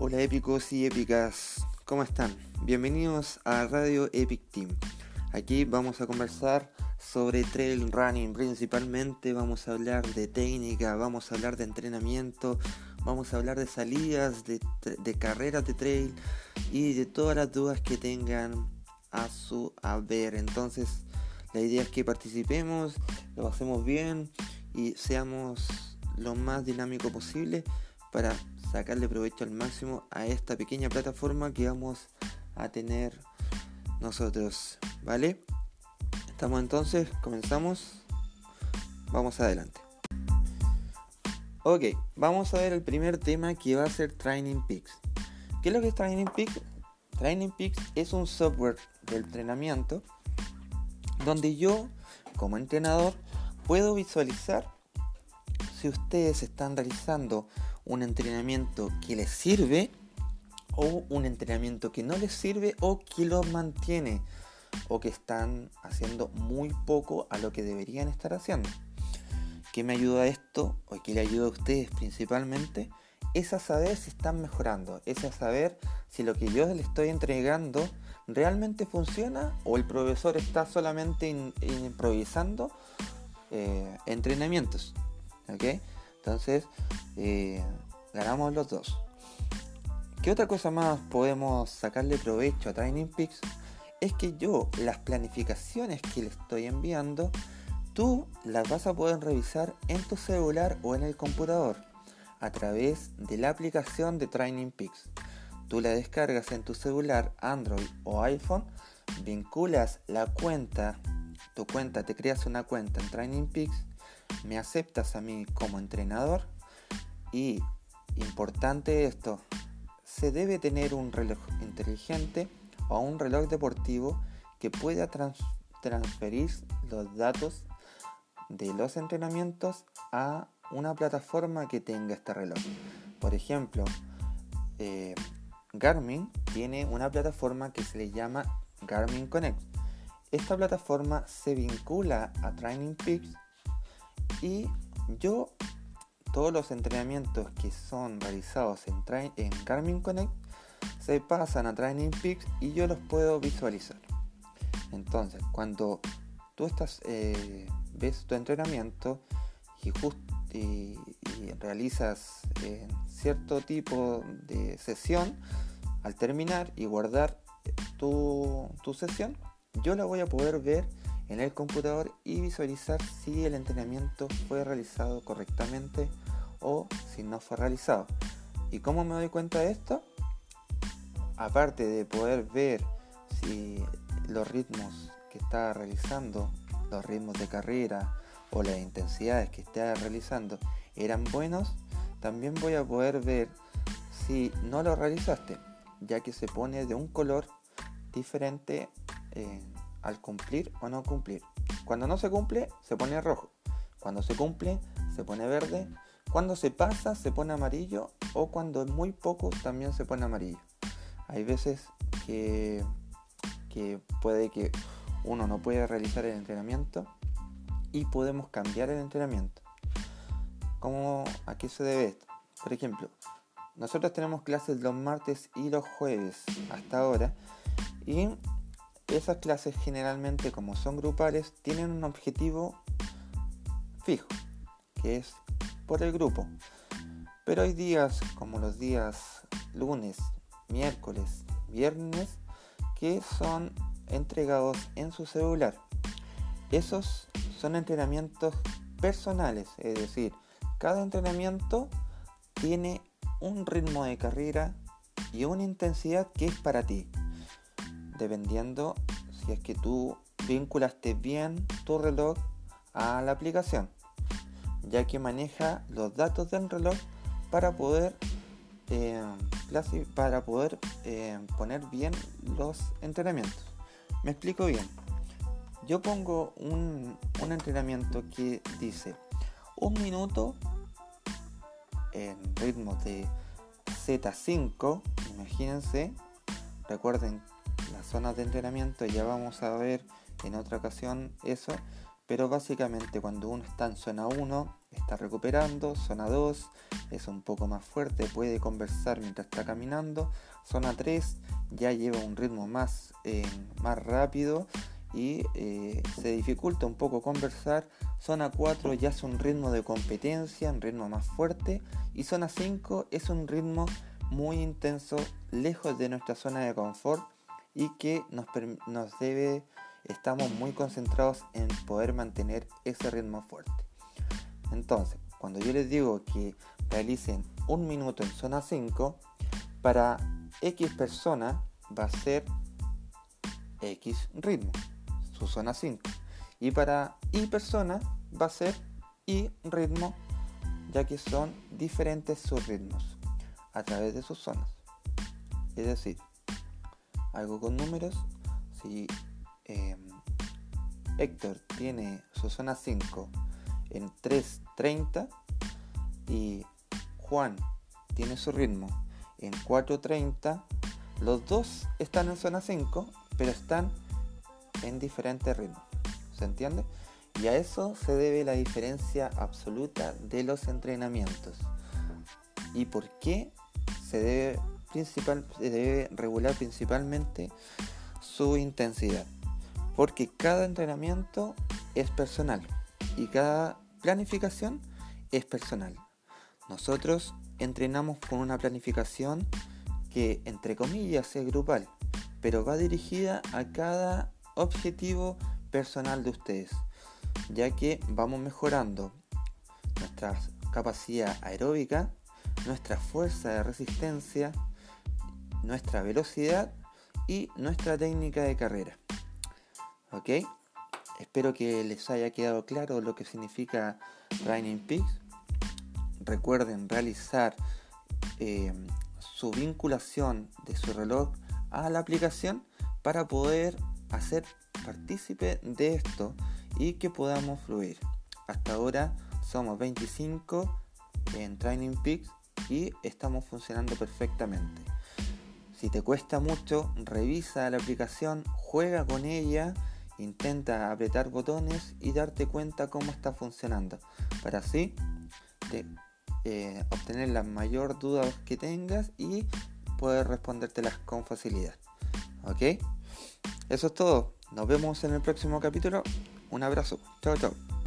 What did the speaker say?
Hola épicos y épicas, ¿cómo están? Bienvenidos a Radio Epic Team. Aquí vamos a conversar sobre trail running, principalmente vamos a hablar de técnica, vamos a hablar de entrenamiento, vamos a hablar de salidas, de, carreras de trail y de todas las dudas que tengan a su haber. Entonces, la idea es que participemos, lo hacemos bien y seamos lo más dinámico posible para sacarle provecho al máximo a esta pequeña plataforma que vamos a tener nosotros, ¿vale? Estamos entonces, comenzamos, vamos adelante. Ok, vamos a ver el primer tema que va a ser Training Peaks. ¿Qué es lo que es Training Peaks? Training Peaks es un software de entrenamiento donde yo, como entrenador, puedo visualizar si ustedes están realizando un entrenamiento que les sirve o un entrenamiento que no les sirve o que los mantiene o que están haciendo muy poco a lo que deberían estar haciendo. ¿Qué me ayuda a esto o qué le ayuda a ustedes principalmente? Es a saber si están mejorando, es a saber si lo que yo les estoy entregando realmente funciona o el profesor está solamente improvisando eh, entrenamientos. ¿ok? Entonces, eh, ganamos los dos. ¿Qué otra cosa más podemos sacarle provecho a Training Peaks? Es que yo las planificaciones que le estoy enviando, tú las vas a poder revisar en tu celular o en el computador a través de la aplicación de Training Peaks. Tú la descargas en tu celular, Android o iPhone, vinculas la cuenta, tu cuenta, te creas una cuenta en Training Peaks me aceptas a mí como entrenador y importante esto, se debe tener un reloj inteligente o un reloj deportivo que pueda transferir los datos de los entrenamientos a una plataforma que tenga este reloj. Por ejemplo, eh, Garmin tiene una plataforma que se le llama Garmin Connect. Esta plataforma se vincula a Training Peaks y yo, todos los entrenamientos que son realizados en, en Garmin Connect se pasan a Training Peaks y yo los puedo visualizar. Entonces, cuando tú estás, eh, ves tu entrenamiento y, y, realizas eh, cierto tipo de sesión, al terminar y guardar tu, tu sesión, yo la voy a poder ver en el computador y visualizar si el entrenamiento fue realizado correctamente o si no fue realizado. ¿Y cómo me doy cuenta de esto? Aparte de poder ver si los ritmos que está realizando, los ritmos de carrera o las intensidades que está realizando eran buenos, también voy a poder ver si no lo realizaste, ya que se pone de un color diferente al cumplir o no cumplir. Cuando no se cumple, se pone rojo. Cuando se cumple, se pone verde. Cuando se pasa, se pone amarillo. O cuando es muy poco, también se pone amarillo. Hay veces que, que puede que uno no pueda realizar el entrenamiento y podemos cambiar el entrenamiento. ¿Cómo, ¿A qué se debe esto? Por ejemplo, nosotros tenemos clases los martes y los jueves hasta ahora y esas clases generalmente como son grupales tienen un objetivo fijo, que es por el grupo. Pero hay días como los días lunes, miércoles, viernes que son entregados en su celular. Esos son entrenamientos personales, es decir, cada entrenamiento tiene un ritmo de carrera y una intensidad que es para ti dependiendo si es que tú vinculaste bien tu reloj a la aplicación, ya que maneja los datos del reloj para poder eh, para poder eh, poner bien los entrenamientos. Me explico bien. Yo pongo un, un entrenamiento que dice un minuto en ritmo de Z5, imagínense, recuerden zonas de entrenamiento, ya vamos a ver en otra ocasión eso, pero básicamente cuando uno está en zona 1 está recuperando, zona 2 es un poco más fuerte, puede conversar mientras está caminando, zona 3 ya lleva un ritmo más, eh, más rápido y eh, se dificulta un poco conversar, zona 4 ya es un ritmo de competencia, un ritmo más fuerte y zona 5 es un ritmo muy intenso, lejos de nuestra zona de confort y que nos, nos debe estamos muy concentrados en poder mantener ese ritmo fuerte. Entonces, cuando yo les digo que realicen un minuto en zona 5, para X persona va a ser X ritmo, su zona 5. Y para Y persona va a ser Y ritmo, ya que son diferentes sus ritmos a través de sus zonas. Es decir, algo con números, si Em, Héctor tiene su zona 5 en 3.30 y Juan tiene su ritmo en 4.30, los dos están en zona 5, pero están en diferentes ritmos. ¿Se entiende? Y a eso se debe la diferencia absoluta de los entrenamientos. ¿Y por qué se debe, principal, se debe regular principalmente su intensidad? porque cada entrenamiento es personal y cada planificación es personal. Nosotros entrenamos con una planificación que entre comillas es grupal, pero va dirigida a cada objetivo personal de ustedes, ya que vamos mejorando nuestra capacidad aeróbica, nuestra fuerza de resistencia, nuestra velocidad y nuestra técnica de carrera. ¿Ok? Espero que les haya quedado claro lo que significa Training Peaks. Recuerden realizar eh, su vinculación de su reloj a la aplicación para poder hacer partícipe de esto y que podamos fluir. Hasta ahora somos 25 en Training Peaks y estamos funcionando perfectamente. Si te cuesta mucho, revisa la aplicación, juega con ella Intenta apretar botones y darte cuenta cómo está funcionando para así eh, obtener la mayor duda que tengas y poder respondértelas con facilidad. ¿Ok? Eso es todo. Nos vemos en el próximo capítulo. Un abrazo. Chao, chao.